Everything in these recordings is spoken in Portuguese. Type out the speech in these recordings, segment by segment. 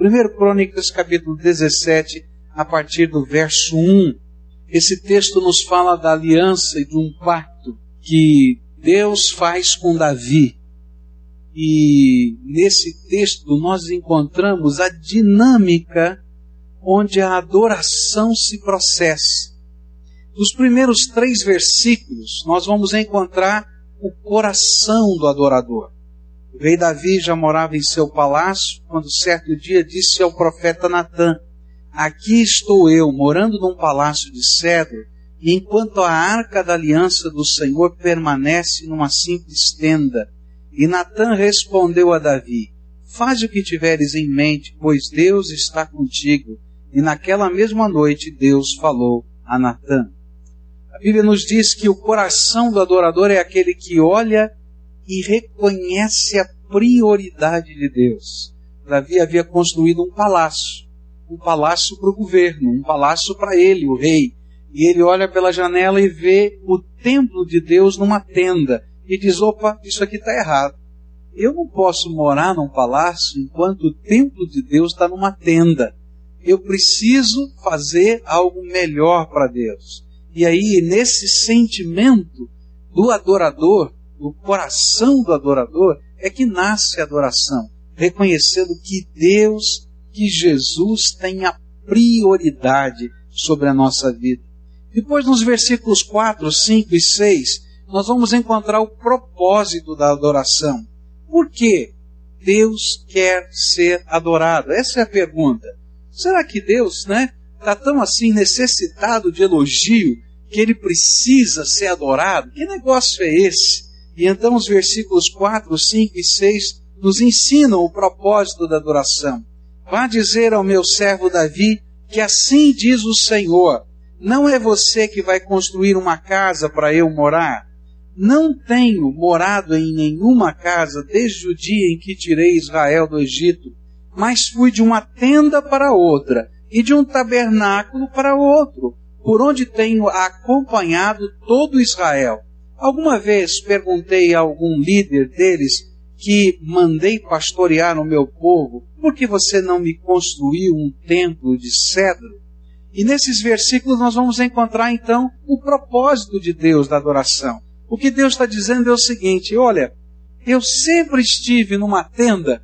1 Crônicas capítulo 17, a partir do verso 1. Esse texto nos fala da aliança e de um pacto que Deus faz com Davi. E nesse texto nós encontramos a dinâmica onde a adoração se processa. Nos primeiros três versículos, nós vamos encontrar o coração do adorador. O rei Davi já morava em seu palácio, quando certo dia disse ao profeta Natã: Aqui estou eu, morando num palácio de cedro, e enquanto a arca da aliança do Senhor permanece numa simples tenda. E Natã respondeu a Davi: Faz o que tiveres em mente, pois Deus está contigo. E naquela mesma noite Deus falou a Natã. A Bíblia nos diz que o coração do adorador é aquele que olha e reconhece a prioridade de Deus. Davi havia construído um palácio um palácio para o governo, um palácio para ele, o rei. E ele olha pela janela e vê o templo de Deus numa tenda e diz: opa, isso aqui está errado. Eu não posso morar num palácio enquanto o templo de Deus está numa tenda. Eu preciso fazer algo melhor para Deus. E aí, nesse sentimento do adorador, do coração do adorador, é que nasce a adoração, reconhecendo que Deus que Jesus tenha prioridade sobre a nossa vida. Depois, nos versículos 4, 5 e 6, nós vamos encontrar o propósito da adoração. Por que Deus quer ser adorado? Essa é a pergunta. Será que Deus, né, está tão assim necessitado de elogio que ele precisa ser adorado? Que negócio é esse? E então os versículos 4, 5 e 6 nos ensinam o propósito da adoração. Vá dizer ao meu servo Davi que assim diz o Senhor: Não é você que vai construir uma casa para eu morar? Não tenho morado em nenhuma casa desde o dia em que tirei Israel do Egito, mas fui de uma tenda para outra e de um tabernáculo para outro, por onde tenho acompanhado todo Israel. Alguma vez perguntei a algum líder deles que mandei pastorear o meu povo, por que você não me construiu um templo de cedro? E nesses versículos nós vamos encontrar então o propósito de Deus da adoração. O que Deus está dizendo é o seguinte: olha, eu sempre estive numa tenda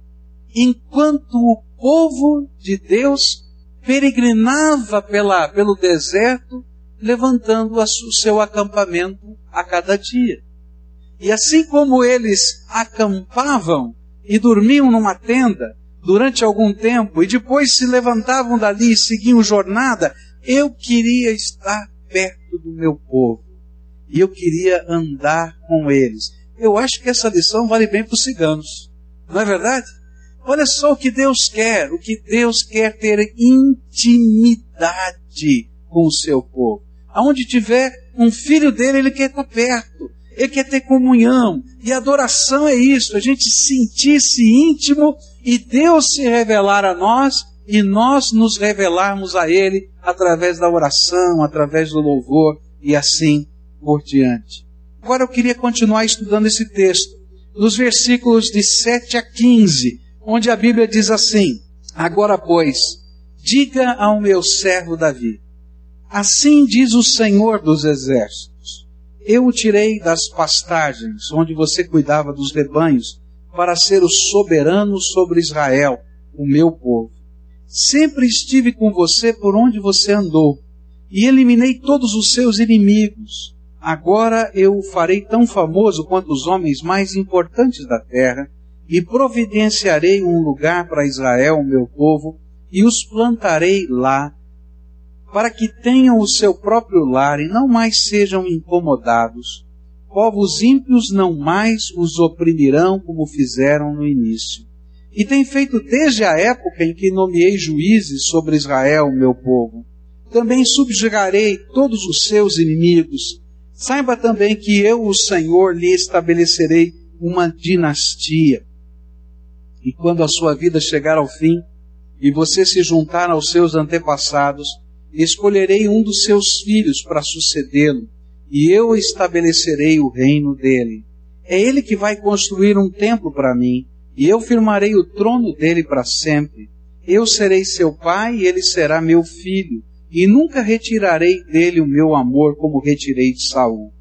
enquanto o povo de Deus peregrinava pela, pelo deserto, levantando o seu acampamento a cada dia. E assim como eles acampavam e dormiam numa tenda durante algum tempo e depois se levantavam dali e seguiam jornada, eu queria estar perto do meu povo. E eu queria andar com eles. Eu acho que essa lição vale bem para os ciganos. Não é verdade? Olha só o que Deus quer. O que Deus quer ter intimidade com o seu povo. Aonde tiver um filho dele, ele quer estar perto. Ele quer ter comunhão. E adoração é isso, a gente sentir-se íntimo e Deus se revelar a nós e nós nos revelarmos a Ele através da oração, através do louvor e assim por diante. Agora eu queria continuar estudando esse texto, nos versículos de 7 a 15, onde a Bíblia diz assim: Agora, pois, diga ao meu servo Davi: Assim diz o Senhor dos Exércitos eu o tirei das pastagens, onde você cuidava dos rebanhos, para ser o soberano sobre Israel, o meu povo. Sempre estive com você por onde você andou, e eliminei todos os seus inimigos. Agora eu o farei tão famoso quanto os homens mais importantes da terra, e providenciarei um lugar para Israel, o meu povo, e os plantarei lá para que tenham o seu próprio lar e não mais sejam incomodados. Povos ímpios não mais os oprimirão como fizeram no início. E tem feito desde a época em que nomeei juízes sobre Israel, meu povo. Também subjugarei todos os seus inimigos. Saiba também que eu, o Senhor, lhe estabelecerei uma dinastia. E quando a sua vida chegar ao fim, e você se juntar aos seus antepassados, escolherei um dos seus filhos para sucedê-lo, e eu estabelecerei o reino dele. É ele que vai construir um templo para mim, e eu firmarei o trono dele para sempre. Eu serei seu pai e ele será meu filho, e nunca retirarei dele o meu amor como retirei de Saul.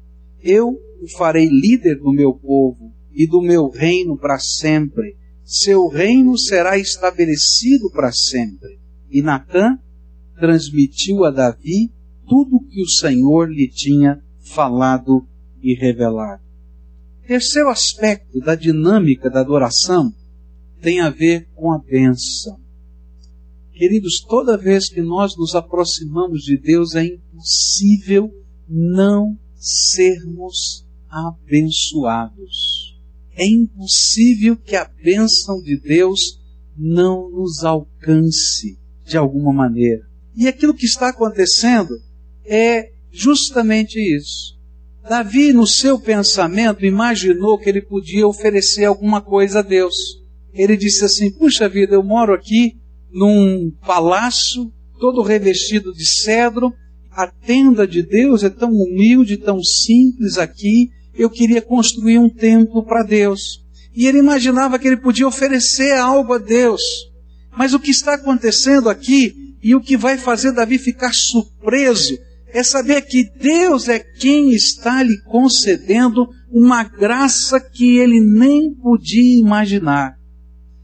Eu o farei líder do meu povo e do meu reino para sempre. Seu reino será estabelecido para sempre. E Natã transmitiu a Davi tudo o que o Senhor lhe tinha falado e revelado. Terceiro aspecto da dinâmica da adoração tem a ver com a bênção. Queridos, toda vez que nós nos aproximamos de Deus, é impossível não sermos abençoados. É impossível que a bênção de Deus não nos alcance de alguma maneira. E aquilo que está acontecendo é justamente isso. Davi, no seu pensamento, imaginou que ele podia oferecer alguma coisa a Deus. Ele disse assim: Puxa vida, eu moro aqui num palácio todo revestido de cedro, a tenda de Deus é tão humilde, tão simples aqui, eu queria construir um templo para Deus. E ele imaginava que ele podia oferecer algo a Deus. Mas o que está acontecendo aqui, e o que vai fazer Davi ficar surpreso, é saber que Deus é quem está lhe concedendo uma graça que ele nem podia imaginar.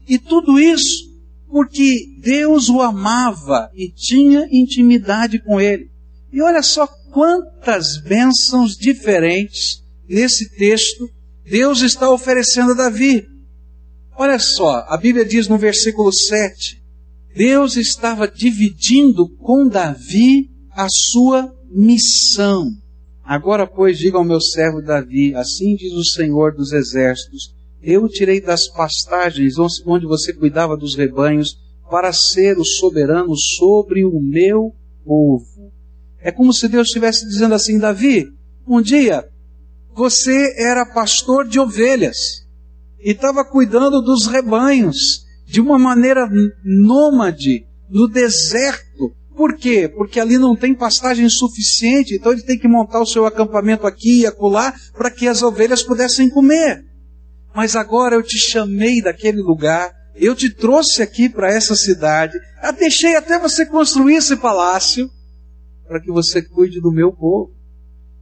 E tudo isso porque Deus o amava e tinha intimidade com ele. E olha só quantas bênçãos diferentes nesse texto Deus está oferecendo a Davi. Olha só, a Bíblia diz no versículo 7: Deus estava dividindo com Davi a sua missão. Agora, pois, diga ao meu servo Davi: Assim diz o Senhor dos Exércitos: Eu o tirei das pastagens onde você cuidava dos rebanhos para ser o soberano sobre o meu povo. É como se Deus estivesse dizendo assim: Davi, um dia você era pastor de ovelhas e estava cuidando dos rebanhos de uma maneira nômade no deserto. Por quê? Porque ali não tem pastagem suficiente, então ele tem que montar o seu acampamento aqui e acolá para que as ovelhas pudessem comer. Mas agora eu te chamei daquele lugar, eu te trouxe aqui para essa cidade, deixei até você construir esse palácio, para que você cuide do meu povo.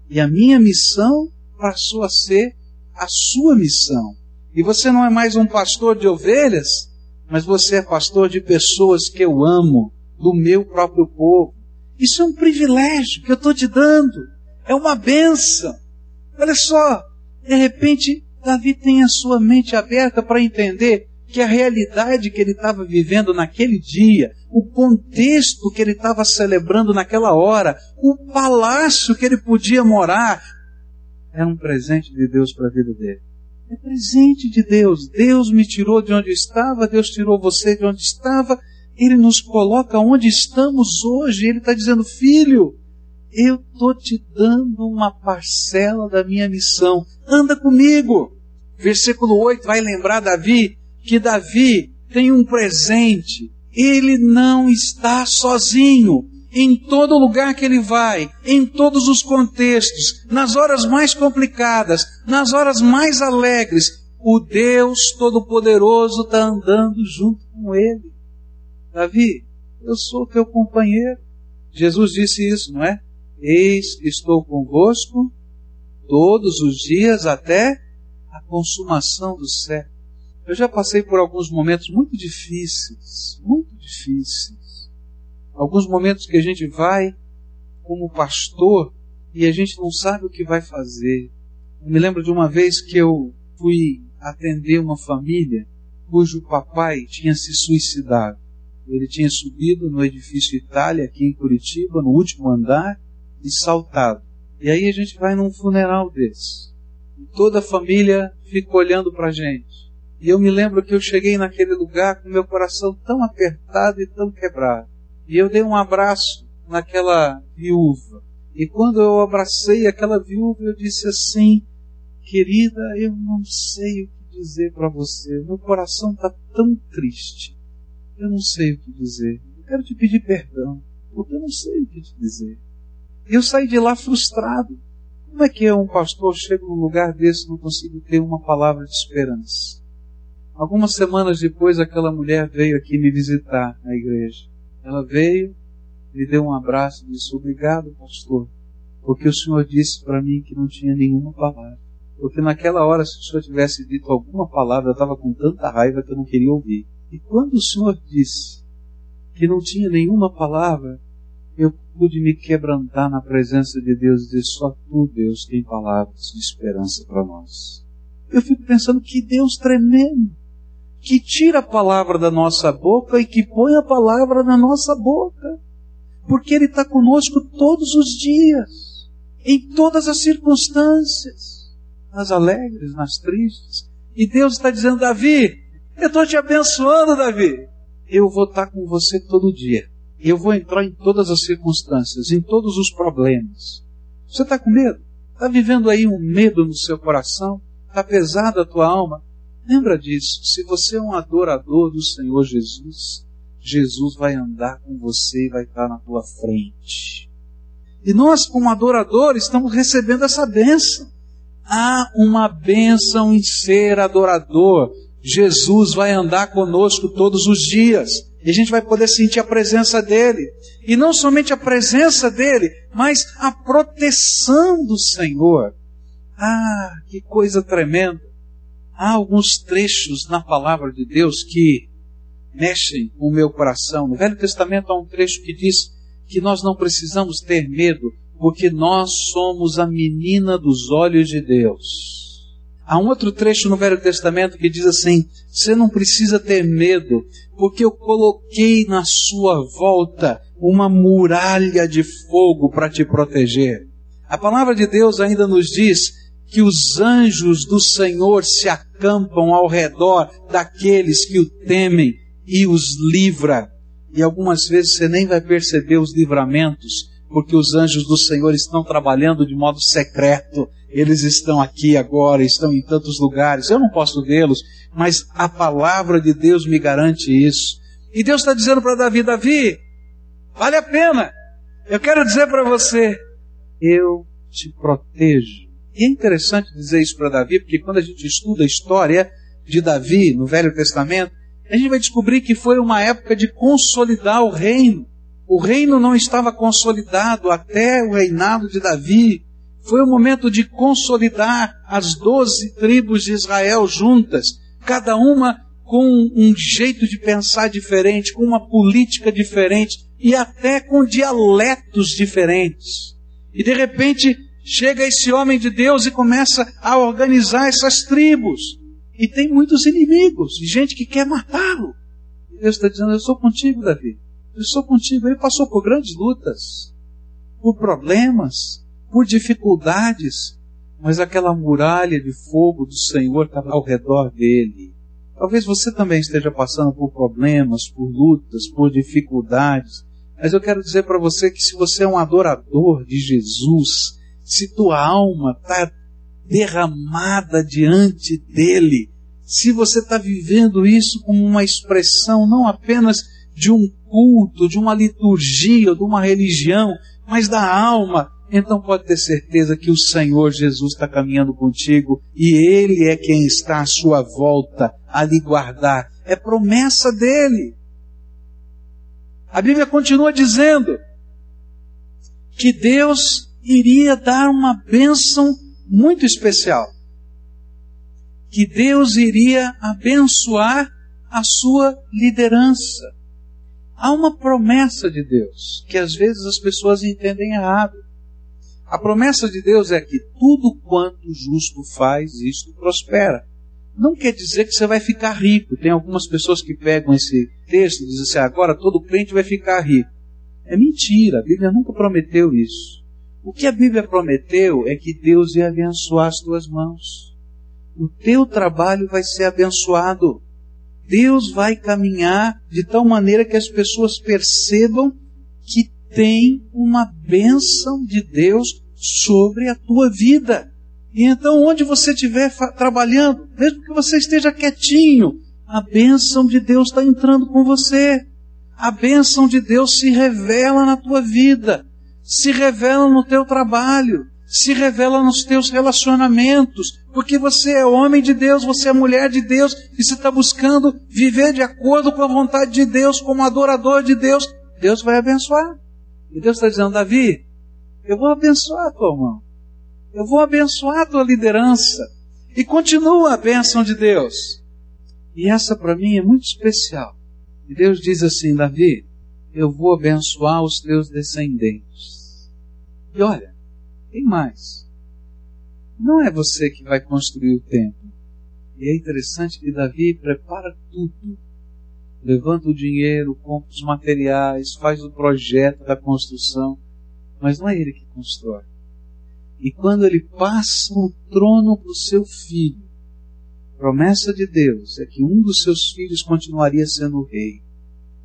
E a minha missão passou a ser a sua missão. E você não é mais um pastor de ovelhas, mas você é pastor de pessoas que eu amo, do meu próprio povo. Isso é um privilégio que eu estou te dando. É uma benção. Olha só, de repente, Davi tem a sua mente aberta para entender que a realidade que ele estava vivendo naquele dia, o contexto que ele estava celebrando naquela hora, o palácio que ele podia morar, era um presente de Deus para a vida dele. É presente de Deus. Deus me tirou de onde estava, Deus tirou você de onde estava, Ele nos coloca onde estamos hoje. Ele está dizendo, filho, eu estou te dando uma parcela da minha missão. Anda comigo. Versículo 8 vai lembrar Davi que Davi tem um presente. Ele não está sozinho. Em todo lugar que ele vai, em todos os contextos, nas horas mais complicadas, nas horas mais alegres, o Deus Todo-Poderoso está andando junto com ele. Davi, eu sou teu companheiro. Jesus disse isso, não é? Eis estou convosco todos os dias até a consumação do século. Eu já passei por alguns momentos muito difíceis, muito difíceis. Alguns momentos que a gente vai como pastor e a gente não sabe o que vai fazer. Eu me lembro de uma vez que eu fui atender uma família cujo papai tinha se suicidado. Ele tinha subido no edifício Itália, aqui em Curitiba, no último andar, e saltado. E aí a gente vai num funeral desse. E toda a família fica olhando para a gente. E eu me lembro que eu cheguei naquele lugar com meu coração tão apertado e tão quebrado. E eu dei um abraço naquela viúva. E quando eu abracei aquela viúva, eu disse assim: Querida, eu não sei o que dizer para você. Meu coração está tão triste. Eu não sei o que dizer. Eu quero te pedir perdão, porque eu não sei o que te dizer. E eu saí de lá frustrado. Como é que é um pastor chega num lugar desse e não consigo ter uma palavra de esperança? Algumas semanas depois, aquela mulher veio aqui me visitar na igreja. Ela veio, me deu um abraço e disse: Obrigado, pastor, porque o senhor disse para mim que não tinha nenhuma palavra. Porque naquela hora, se o senhor tivesse dito alguma palavra, eu estava com tanta raiva que eu não queria ouvir. E quando o senhor disse que não tinha nenhuma palavra, eu pude me quebrantar na presença de Deus e dizer: só tu, Deus, tem palavras de esperança para nós. Eu fico pensando que Deus tremendo, que tira a palavra da nossa boca e que põe a palavra na nossa boca, porque Ele está conosco todos os dias, em todas as circunstâncias, nas alegres, nas tristes. E Deus está dizendo: Davi, eu estou te abençoando, Davi. Eu vou estar com você todo dia. Eu vou entrar em todas as circunstâncias, em todos os problemas. Você está com medo? Está vivendo aí um medo no seu coração? Está pesada a tua alma? Lembra disso. Se você é um adorador do Senhor Jesus, Jesus vai andar com você e vai estar na tua frente. E nós, como adoradores, estamos recebendo essa bênção. Há uma bênção em ser adorador. Jesus vai andar conosco todos os dias. E a gente vai poder sentir a presença dele. E não somente a presença dele, mas a proteção do Senhor. Ah, que coisa tremenda. Há alguns trechos na palavra de Deus que mexem com o meu coração. No Velho Testamento há um trecho que diz que nós não precisamos ter medo, porque nós somos a menina dos olhos de Deus. Há um outro trecho no Velho Testamento que diz assim: Você não precisa ter medo, porque eu coloquei na sua volta uma muralha de fogo para te proteger. A palavra de Deus ainda nos diz que os anjos do Senhor se acampam ao redor daqueles que o temem e os livra. E algumas vezes você nem vai perceber os livramentos, porque os anjos do Senhor estão trabalhando de modo secreto eles estão aqui agora, estão em tantos lugares, eu não posso vê-los, mas a palavra de Deus me garante isso. E Deus está dizendo para Davi: Davi, vale a pena. Eu quero dizer para você, eu te protejo. E é interessante dizer isso para Davi, porque quando a gente estuda a história de Davi no Velho Testamento, a gente vai descobrir que foi uma época de consolidar o reino. O reino não estava consolidado até o reinado de Davi. Foi o momento de consolidar as doze tribos de Israel juntas, cada uma com um jeito de pensar diferente, com uma política diferente e até com dialetos diferentes. E de repente chega esse homem de Deus e começa a organizar essas tribos. E tem muitos inimigos, gente que quer matá-lo. Deus está dizendo: Eu sou contigo, Davi. Eu sou contigo. Ele passou por grandes lutas, por problemas, por dificuldades, mas aquela muralha de fogo do Senhor estava ao redor dele. Talvez você também esteja passando por problemas, por lutas, por dificuldades, mas eu quero dizer para você que se você é um adorador de Jesus, se tua alma está derramada diante dele, se você está vivendo isso como uma expressão não apenas de um culto, de uma liturgia, de uma religião, mas da alma, então pode ter certeza que o Senhor Jesus está caminhando contigo e Ele é quem está à sua volta a lhe guardar. É promessa dele. A Bíblia continua dizendo que Deus iria dar uma bênção muito especial. Que Deus iria abençoar a sua liderança. Há uma promessa de Deus que às vezes as pessoas entendem errado. A promessa de Deus é que tudo quanto o justo faz, isto prospera. Não quer dizer que você vai ficar rico. Tem algumas pessoas que pegam esse texto e dizem assim: agora todo crente vai ficar rico. É mentira, a Bíblia nunca prometeu isso. O que a Bíblia prometeu é que Deus ia abençoar as tuas mãos. O teu trabalho vai ser abençoado. Deus vai caminhar de tal maneira que as pessoas percebam que tem uma bênção de Deus sobre a tua vida. E então, onde você estiver trabalhando, mesmo que você esteja quietinho, a bênção de Deus está entrando com você. A bênção de Deus se revela na tua vida, se revela no teu trabalho, se revela nos teus relacionamentos, Porque você é homem de Deus, você é mulher de Deus, e você está buscando viver de acordo com a vontade de Deus, como adorador de Deus, Deus vai abençoar. E Deus está dizendo, Davi, eu vou abençoar tua mão. Eu vou abençoar tua liderança. E continua a bênção de Deus. E essa para mim é muito especial. E Deus diz assim, Davi, eu vou abençoar os teus descendentes. E olha, tem mais. Não é você que vai construir o templo. E é interessante que Davi prepara tudo. Levanta o dinheiro, compra os materiais, faz o projeto da construção. Mas não é ele que constrói. E quando ele passa o trono para o seu filho, promessa de Deus é que um dos seus filhos continuaria sendo rei,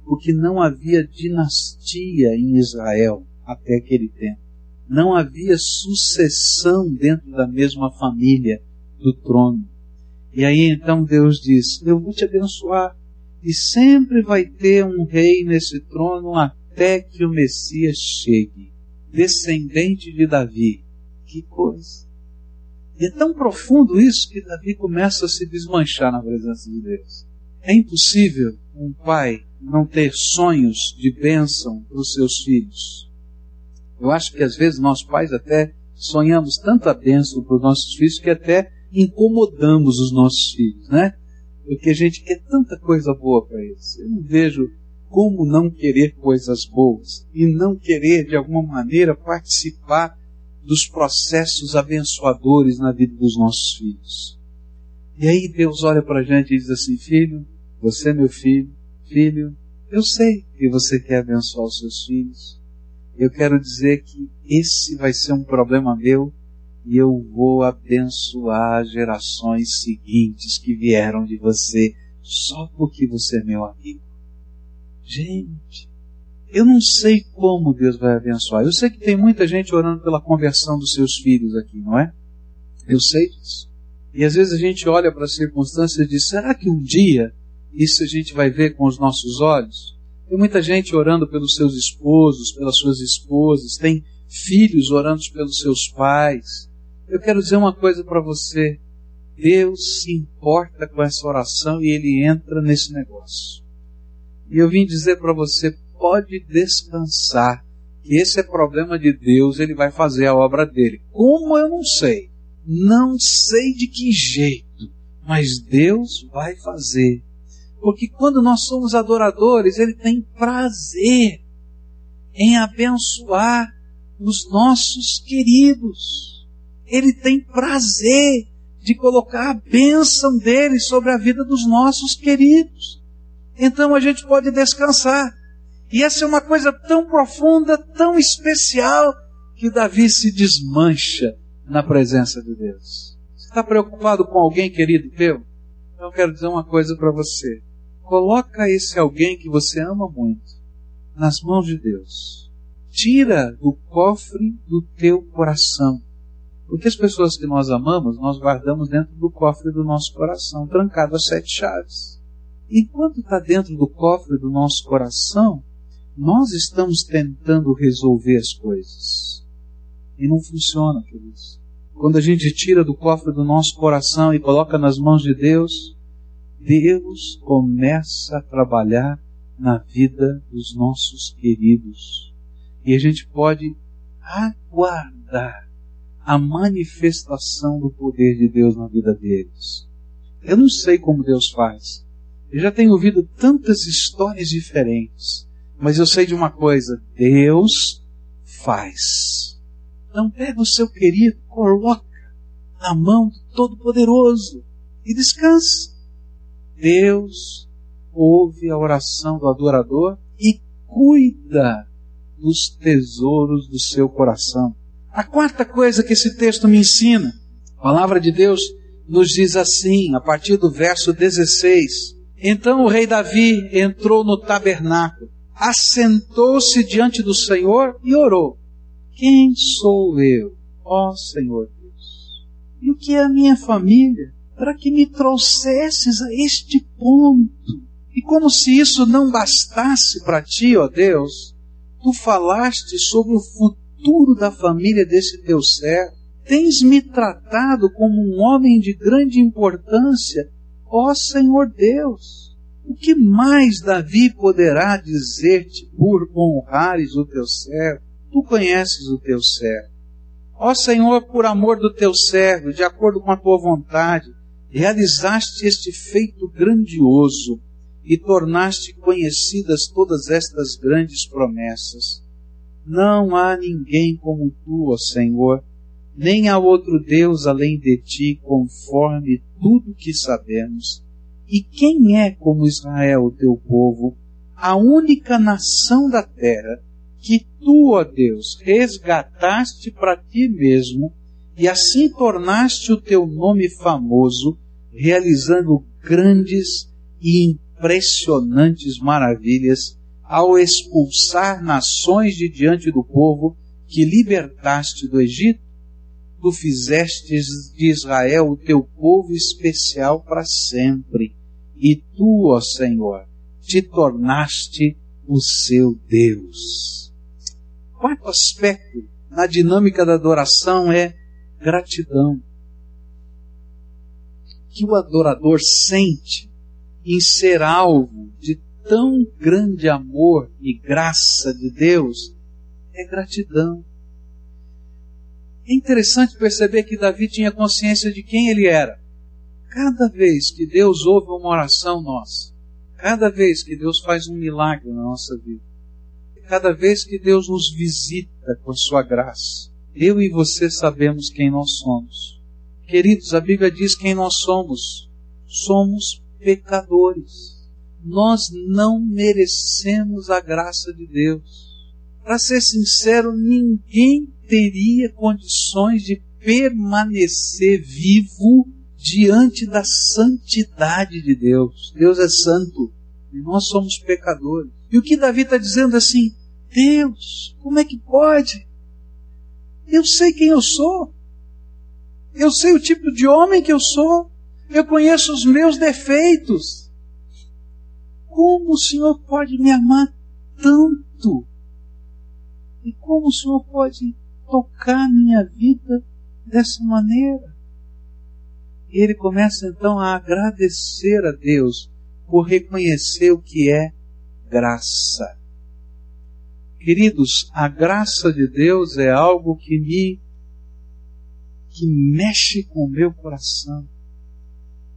porque não havia dinastia em Israel até aquele tempo. Não havia sucessão dentro da mesma família do trono. E aí então Deus diz: Eu vou te abençoar, e sempre vai ter um rei nesse trono até que o Messias chegue, descendente de Davi. Que coisa! E é tão profundo isso que Davi começa a se desmanchar na presença de Deus. É impossível um pai não ter sonhos de bênção para os seus filhos. Eu acho que às vezes nós pais até sonhamos tanta bênção para os nossos filhos que até incomodamos os nossos filhos, né? Porque a gente quer tanta coisa boa para eles. Eu não vejo como não querer coisas boas e não querer de alguma maneira participar dos processos abençoadores na vida dos nossos filhos. E aí Deus olha para a gente e diz assim: Filho, você é meu filho, filho, eu sei que você quer abençoar os seus filhos. Eu quero dizer que esse vai ser um problema meu e eu vou abençoar gerações seguintes que vieram de você só porque você é meu amigo. Gente, eu não sei como Deus vai abençoar. Eu sei que tem muita gente orando pela conversão dos seus filhos aqui, não é? Eu sei disso. E às vezes a gente olha para as circunstâncias e diz: será que um dia isso a gente vai ver com os nossos olhos? Tem muita gente orando pelos seus esposos, pelas suas esposas, tem filhos orando pelos seus pais. Eu quero dizer uma coisa para você. Deus se importa com essa oração e ele entra nesse negócio. E eu vim dizer para você, pode descansar, que esse é problema de Deus, ele vai fazer a obra dele. Como eu não sei, não sei de que jeito, mas Deus vai fazer. Porque quando nós somos adoradores, ele tem prazer em abençoar os nossos queridos. Ele tem prazer de colocar a bênção dele sobre a vida dos nossos queridos. Então a gente pode descansar. E essa é uma coisa tão profunda, tão especial, que Davi se desmancha na presença de Deus. Você está preocupado com alguém querido teu? Então eu quero dizer uma coisa para você. Coloca esse alguém que você ama muito nas mãos de Deus. Tira do cofre do teu coração. Porque as pessoas que nós amamos, nós guardamos dentro do cofre do nosso coração, trancado a sete chaves. Enquanto está dentro do cofre do nosso coração, nós estamos tentando resolver as coisas. E não funciona, queridos. Quando a gente tira do cofre do nosso coração e coloca nas mãos de Deus, Deus começa a trabalhar na vida dos nossos queridos. E a gente pode aguardar a manifestação do poder de Deus na vida deles. Eu não sei como Deus faz. Eu já tenho ouvido tantas histórias diferentes. Mas eu sei de uma coisa: Deus faz. Então pega o seu querido, coloca na mão do Todo-Poderoso e descansa. Deus ouve a oração do adorador e cuida dos tesouros do seu coração. A quarta coisa que esse texto me ensina, a palavra de Deus nos diz assim, a partir do verso 16: Então o rei Davi entrou no tabernáculo assentou-se diante do Senhor e orou: Quem sou eu, ó Senhor Deus? E o que é a minha família para que me trouxesses a este ponto? E como se isso não bastasse para ti, ó Deus, tu falaste sobre o futuro da família desse teu servo. tens me tratado como um homem de grande importância, ó Senhor Deus. O que mais Davi poderá dizer-te por honrares o teu servo? Tu conheces o teu servo. Ó Senhor, por amor do teu servo, de acordo com a tua vontade, realizaste este feito grandioso e tornaste conhecidas todas estas grandes promessas. Não há ninguém como tu, ó Senhor, nem há outro Deus além de ti, conforme tudo que sabemos. E quem é como Israel, o teu povo, a única nação da terra que tu, ó Deus, resgataste para ti mesmo e assim tornaste o teu nome famoso, realizando grandes e impressionantes maravilhas ao expulsar nações de diante do povo que libertaste do Egito? Tu fizestes de Israel o teu povo especial para sempre, e tu, ó Senhor, te tornaste o seu Deus. Quarto aspecto na dinâmica da adoração é gratidão. Que o adorador sente em ser alvo de tão grande amor e graça de Deus é gratidão. É interessante perceber que Davi tinha consciência de quem ele era. Cada vez que Deus ouve uma oração nossa, cada vez que Deus faz um milagre na nossa vida, cada vez que Deus nos visita com a sua graça, eu e você sabemos quem nós somos. Queridos, a Bíblia diz quem nós somos. Somos pecadores. Nós não merecemos a graça de Deus. Para ser sincero, ninguém teria condições de permanecer vivo diante da santidade de Deus. Deus é santo e nós somos pecadores. E o que Davi está dizendo assim? Deus, como é que pode? Eu sei quem eu sou. Eu sei o tipo de homem que eu sou. Eu conheço os meus defeitos. Como o Senhor pode me amar tanto? E como o Senhor pode tocar minha vida dessa maneira? Ele começa então a agradecer a Deus por reconhecer o que é graça. Queridos, a graça de Deus é algo que me que mexe com o meu coração.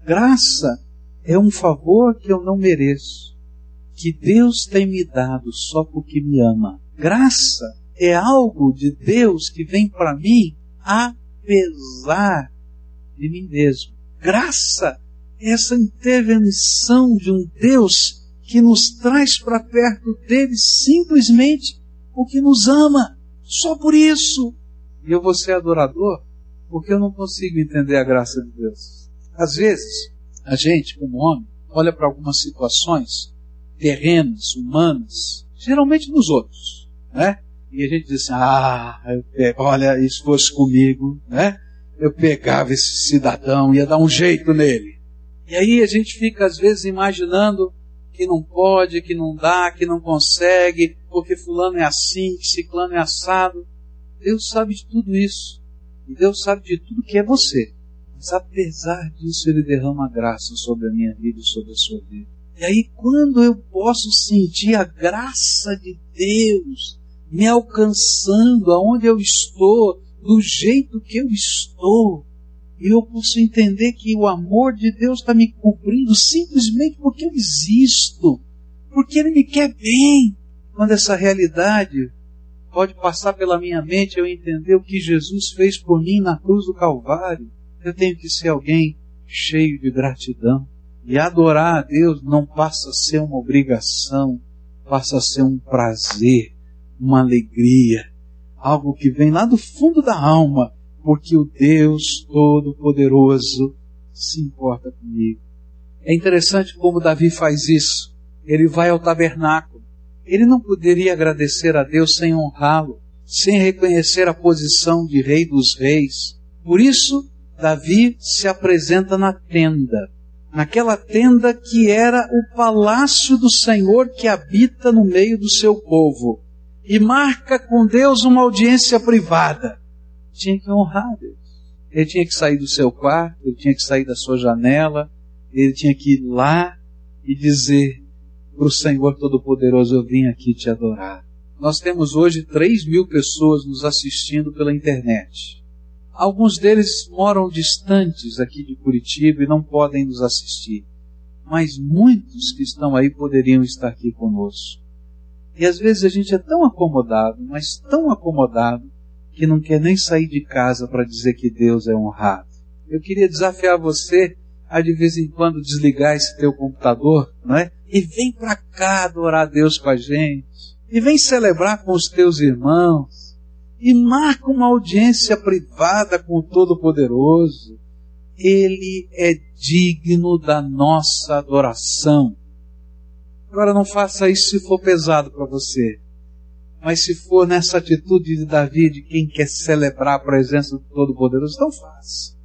Graça é um favor que eu não mereço, que Deus tem me dado só porque me ama. Graça é algo de Deus que vem para mim apesar de mim mesmo. Graça é essa intervenção de um Deus que nos traz para perto dele simplesmente porque nos ama. Só por isso. E eu vou ser adorador porque eu não consigo entender a graça de Deus. Às vezes, a gente, como homem, olha para algumas situações terrenas, humanas, geralmente nos outros, né? E a gente diz assim, ah, pego, olha, isso fosse comigo, né? Eu pegava esse cidadão, ia dar um jeito nele. E aí a gente fica às vezes imaginando que não pode, que não dá, que não consegue, porque fulano é assim, que ciclano é assado. Deus sabe de tudo isso. E Deus sabe de tudo que é você. Mas apesar disso, Ele derrama graça sobre a minha vida e sobre a sua vida. E aí, quando eu posso sentir a graça de Deus me alcançando aonde eu estou, do jeito que eu estou, e eu posso entender que o amor de Deus está me cobrindo simplesmente porque eu existo, porque Ele me quer bem. Quando essa realidade pode passar pela minha mente, eu entender o que Jesus fez por mim na cruz do Calvário eu tenho que ser alguém cheio de gratidão. E adorar a Deus não passa a ser uma obrigação, passa a ser um prazer, uma alegria, algo que vem lá do fundo da alma, porque o Deus Todo-Poderoso se importa comigo. É interessante como Davi faz isso. Ele vai ao tabernáculo. Ele não poderia agradecer a Deus sem honrá-lo, sem reconhecer a posição de rei dos reis. Por isso, Davi se apresenta na tenda, naquela tenda que era o palácio do Senhor que habita no meio do seu povo, e marca com Deus uma audiência privada. tinha que honrar Deus. Ele tinha que sair do seu quarto, ele tinha que sair da sua janela, ele tinha que ir lá e dizer para o Senhor Todo-Poderoso: Eu vim aqui te adorar. Nós temos hoje 3 mil pessoas nos assistindo pela internet. Alguns deles moram distantes aqui de Curitiba e não podem nos assistir. Mas muitos que estão aí poderiam estar aqui conosco. E às vezes a gente é tão acomodado, mas tão acomodado, que não quer nem sair de casa para dizer que Deus é honrado. Eu queria desafiar você a de vez em quando desligar esse teu computador, não é? E vem para cá adorar a Deus com a gente. E vem celebrar com os teus irmãos. E marca uma audiência privada com o Todo-Poderoso. Ele é digno da nossa adoração. Agora não faça isso se for pesado para você. Mas se for nessa atitude de Davi, de quem quer celebrar a presença do Todo-Poderoso, então faça.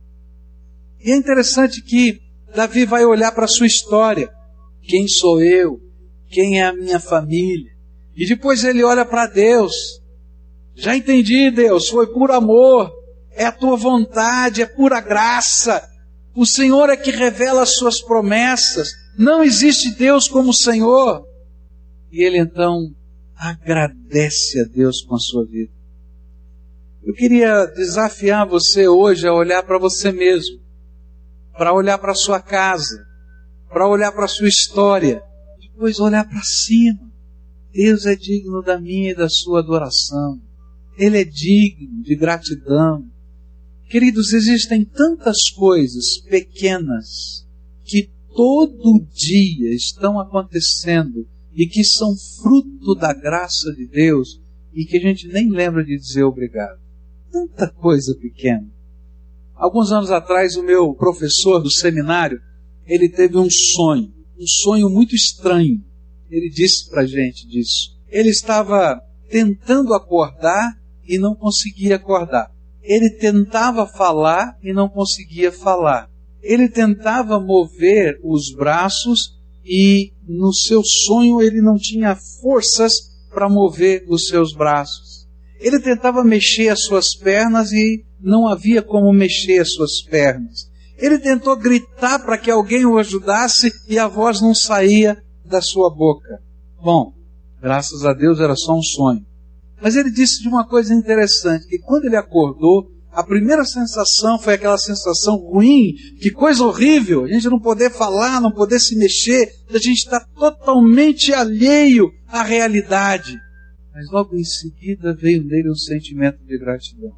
E é interessante que Davi vai olhar para a sua história. Quem sou eu? Quem é a minha família? E depois ele olha para Deus. Já entendi, Deus, foi por amor, é a tua vontade, é pura graça. O Senhor é que revela as suas promessas. Não existe Deus como o Senhor. E ele então agradece a Deus com a sua vida. Eu queria desafiar você hoje a olhar para você mesmo, para olhar para a sua casa, para olhar para a sua história, depois olhar para cima. Deus é digno da minha e da sua adoração. Ele é digno de gratidão. Queridos, existem tantas coisas pequenas que todo dia estão acontecendo e que são fruto da graça de Deus e que a gente nem lembra de dizer obrigado. Tanta coisa pequena. Alguns anos atrás, o meu professor do seminário, ele teve um sonho, um sonho muito estranho. Ele disse para a gente disso. Ele estava tentando acordar e não conseguia acordar. Ele tentava falar e não conseguia falar ele tentava mover os braços e no seu sonho ele não tinha forças para mover os seus braços. Ele tentava mexer as suas pernas e não havia como mexer as suas pernas. Ele tentou gritar para que alguém o ajudasse e a voz não saía da sua boca. Bom, graças a Deus era só um sonho. Mas ele disse de uma coisa interessante, que quando ele acordou, a primeira sensação foi aquela sensação ruim, que coisa horrível, a gente não poder falar, não poder se mexer, a gente está totalmente alheio à realidade. Mas logo em seguida veio nele um sentimento de gratidão.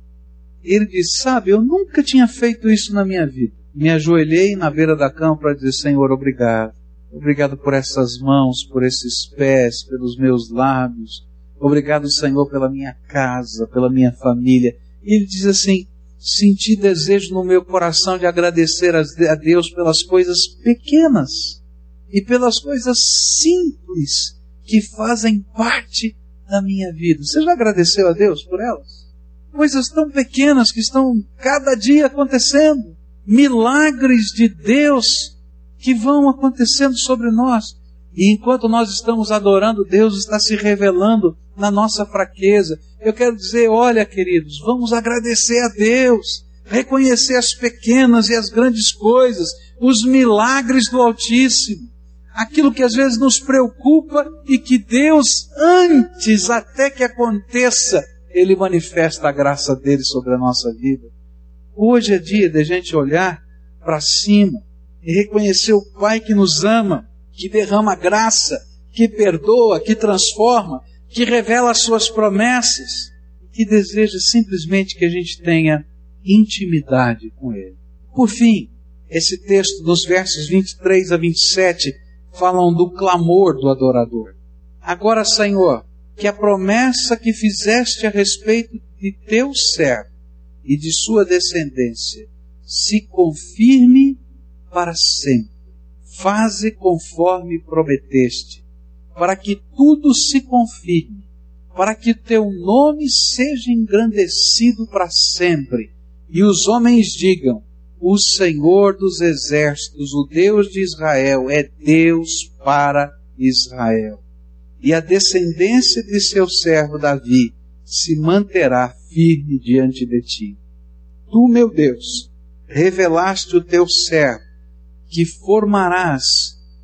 Ele disse: Sabe, eu nunca tinha feito isso na minha vida. Me ajoelhei na beira da cama para dizer: Senhor, obrigado. Obrigado por essas mãos, por esses pés, pelos meus lábios. Obrigado, Senhor, pela minha casa, pela minha família. E ele diz assim: senti desejo no meu coração de agradecer a Deus pelas coisas pequenas e pelas coisas simples que fazem parte da minha vida. Você já agradeceu a Deus por elas? Coisas tão pequenas que estão cada dia acontecendo. Milagres de Deus que vão acontecendo sobre nós. E enquanto nós estamos adorando, Deus está se revelando na nossa fraqueza. Eu quero dizer, olha, queridos, vamos agradecer a Deus, reconhecer as pequenas e as grandes coisas, os milagres do Altíssimo, aquilo que às vezes nos preocupa e que Deus, antes até que aconteça, Ele manifesta a graça dele sobre a nossa vida. Hoje é dia de a gente olhar para cima e reconhecer o Pai que nos ama que derrama graça, que perdoa, que transforma, que revela as suas promessas, que deseja simplesmente que a gente tenha intimidade com Ele. Por fim, esse texto dos versos 23 a 27 falam do clamor do adorador. Agora, Senhor, que a promessa que fizeste a respeito de teu servo e de sua descendência se confirme para sempre faze conforme prometeste, para que tudo se confirme, para que teu nome seja engrandecido para sempre, e os homens digam: O Senhor dos exércitos, o Deus de Israel, é Deus para Israel. E a descendência de seu servo Davi se manterá firme diante de ti. tu, meu Deus, revelaste o teu servo, que formarás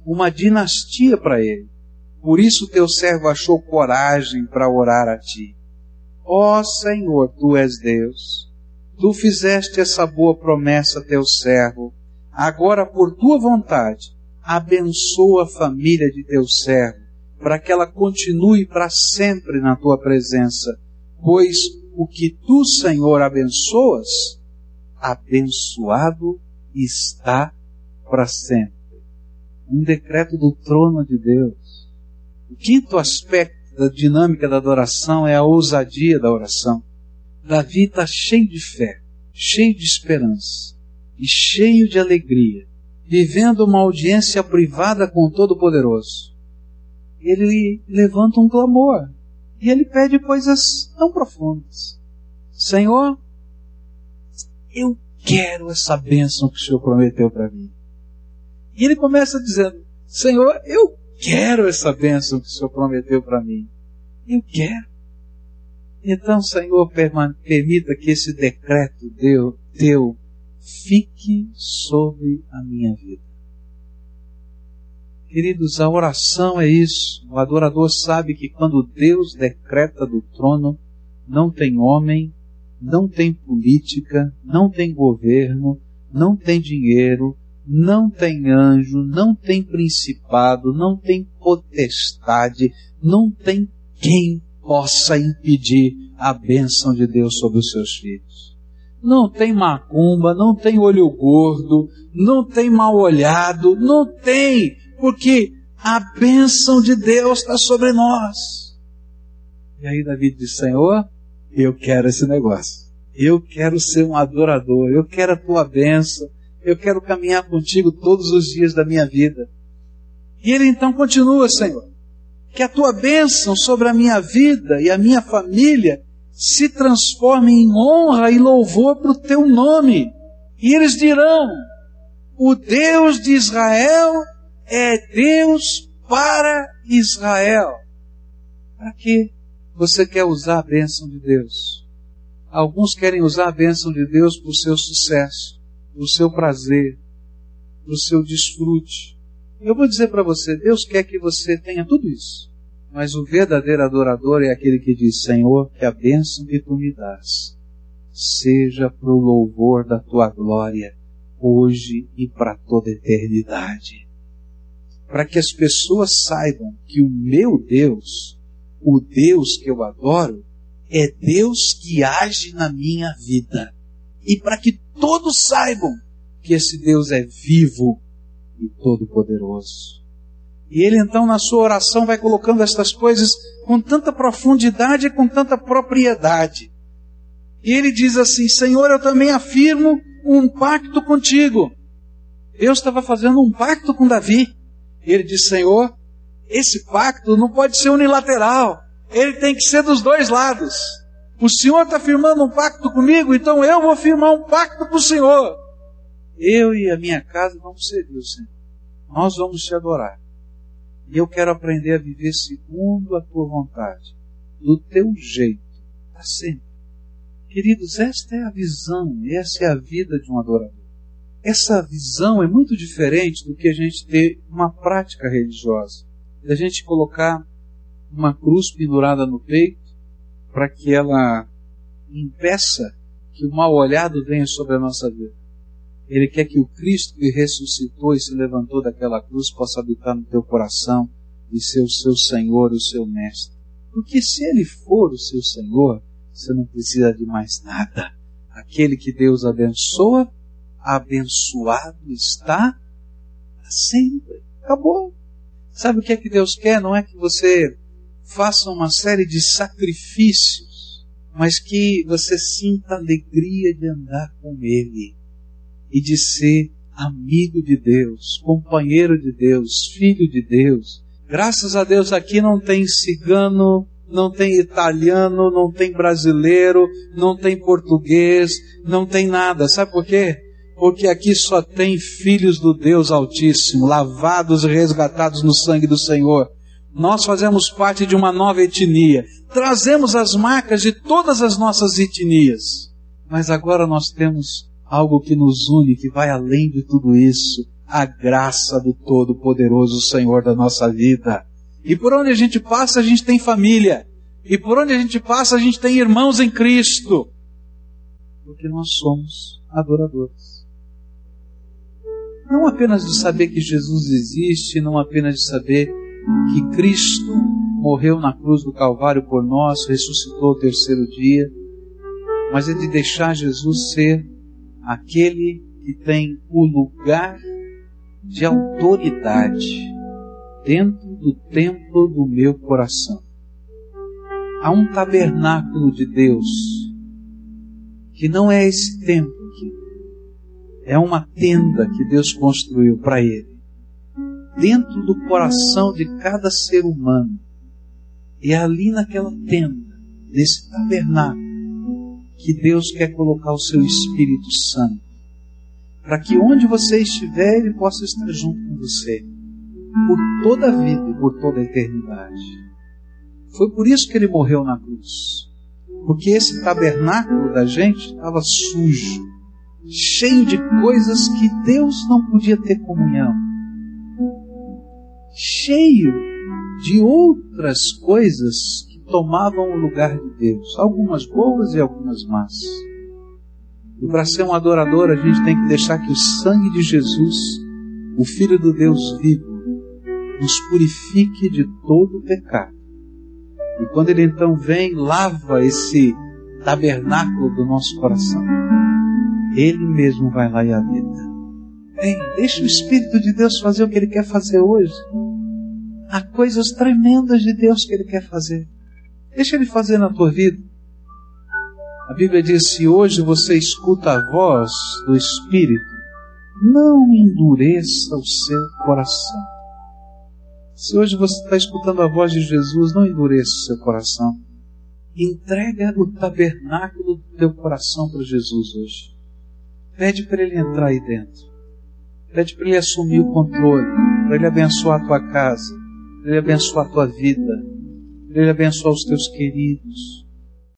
uma dinastia para ele. Por isso teu servo achou coragem para orar a ti. Ó oh, Senhor, tu és Deus. Tu fizeste essa boa promessa a teu servo. Agora, por tua vontade, abençoa a família de teu servo, para que ela continue para sempre na tua presença. Pois o que tu, Senhor, abençoas, abençoado está para sempre. Um decreto do trono de Deus. O quinto aspecto da dinâmica da adoração é a ousadia da oração. Davi está cheio de fé, cheio de esperança e cheio de alegria, vivendo uma audiência privada com o Todo-Poderoso. Ele levanta um clamor e ele pede coisas tão profundas. Senhor, eu quero essa bênção que o Senhor prometeu para mim. E ele começa dizendo: Senhor, eu quero essa bênção que o Senhor prometeu para mim. Eu quero. Então, Senhor, permita que esse decreto teu, teu fique sobre a minha vida. Queridos, a oração é isso. O adorador sabe que quando Deus decreta do trono, não tem homem, não tem política, não tem governo, não tem dinheiro, não tem anjo, não tem principado, não tem potestade, não tem quem possa impedir a bênção de Deus sobre os seus filhos. Não tem macumba, não tem olho gordo, não tem mal olhado, não tem, porque a bênção de Deus está sobre nós. E aí Davi diz, Senhor, eu quero esse negócio. Eu quero ser um adorador, eu quero a tua bênção, eu quero caminhar contigo todos os dias da minha vida. E ele então continua, Senhor, que a tua bênção sobre a minha vida e a minha família se transforme em honra e louvor para o teu nome. E eles dirão: o Deus de Israel é Deus para Israel. Para que você quer usar a bênção de Deus? Alguns querem usar a bênção de Deus para o seu sucesso do seu prazer, do seu desfrute. Eu vou dizer para você, Deus quer que você tenha tudo isso. Mas o verdadeiro adorador é aquele que diz, Senhor, que a bênção que tu me dás seja para o louvor da tua glória, hoje e para toda eternidade. Para que as pessoas saibam que o meu Deus, o Deus que eu adoro, é Deus que age na minha vida. E para que todos saibam que esse Deus é vivo e todo-poderoso. E ele então, na sua oração, vai colocando estas coisas com tanta profundidade e com tanta propriedade. E ele diz assim: Senhor, eu também afirmo um pacto contigo. Deus estava fazendo um pacto com Davi. Ele diz: Senhor, esse pacto não pode ser unilateral. Ele tem que ser dos dois lados. O Senhor está firmando um pacto comigo, então eu vou firmar um pacto com o Senhor. Eu e a minha casa vamos servir o Senhor. Nós vamos te adorar. E eu quero aprender a viver segundo a tua vontade, do teu jeito, para sempre. Queridos, esta é a visão, essa é a vida de um adorador. Essa visão é muito diferente do que a gente ter uma prática religiosa. Da gente colocar uma cruz pendurada no peito para que ela impeça que o mal olhado venha sobre a nossa vida. Ele quer que o Cristo que ressuscitou e se levantou daquela cruz possa habitar no teu coração e ser o seu Senhor, o seu Mestre. Porque se Ele for o seu Senhor, você não precisa de mais nada. Aquele que Deus abençoa, abençoado está sempre. Acabou. Sabe o que é que Deus quer? Não é que você façam uma série de sacrifícios, mas que você sinta alegria de andar com Ele e de ser amigo de Deus, companheiro de Deus, filho de Deus. Graças a Deus aqui não tem cigano, não tem italiano, não tem brasileiro, não tem português, não tem nada. Sabe por quê? Porque aqui só tem filhos do Deus Altíssimo, lavados e resgatados no sangue do Senhor. Nós fazemos parte de uma nova etnia. Trazemos as marcas de todas as nossas etnias. Mas agora nós temos algo que nos une, que vai além de tudo isso, a graça do Todo-Poderoso Senhor da nossa vida. E por onde a gente passa, a gente tem família. E por onde a gente passa, a gente tem irmãos em Cristo. Porque nós somos adoradores. Não apenas de saber que Jesus existe, não apenas de saber que Cristo morreu na cruz do Calvário por nós, ressuscitou o terceiro dia, mas é de deixar Jesus ser aquele que tem o lugar de autoridade dentro do templo do meu coração. Há um tabernáculo de Deus que não é esse templo é uma tenda que Deus construiu para ele, dentro do coração de cada ser humano. E é ali naquela tenda, nesse tabernáculo, que Deus quer colocar o seu Espírito Santo, para que onde você estiver, Ele possa estar junto com você, por toda a vida e por toda a eternidade. Foi por isso que Ele morreu na cruz, porque esse tabernáculo da gente estava sujo, cheio de coisas que Deus não podia ter comunhão, cheio de outras coisas tomavam o lugar de Deus, algumas boas e algumas más. E para ser um adorador, a gente tem que deixar que o sangue de Jesus, o Filho do Deus vivo, nos purifique de todo o pecado. E quando ele então vem, lava esse tabernáculo do nosso coração, ele mesmo vai lá e habita. Vem, deixa o Espírito de Deus fazer o que ele quer fazer hoje. Há coisas tremendas de Deus que ele quer fazer. Deixa ele fazer na tua vida. A Bíblia diz: se hoje você escuta a voz do Espírito, não endureça o seu coração. Se hoje você está escutando a voz de Jesus, não endureça o seu coração. Entrega o tabernáculo do teu coração para Jesus hoje. Pede para Ele entrar aí dentro. Pede para Ele assumir o controle, para Ele abençoar a tua casa, para Ele abençoar a tua vida, ele abençoar os teus queridos.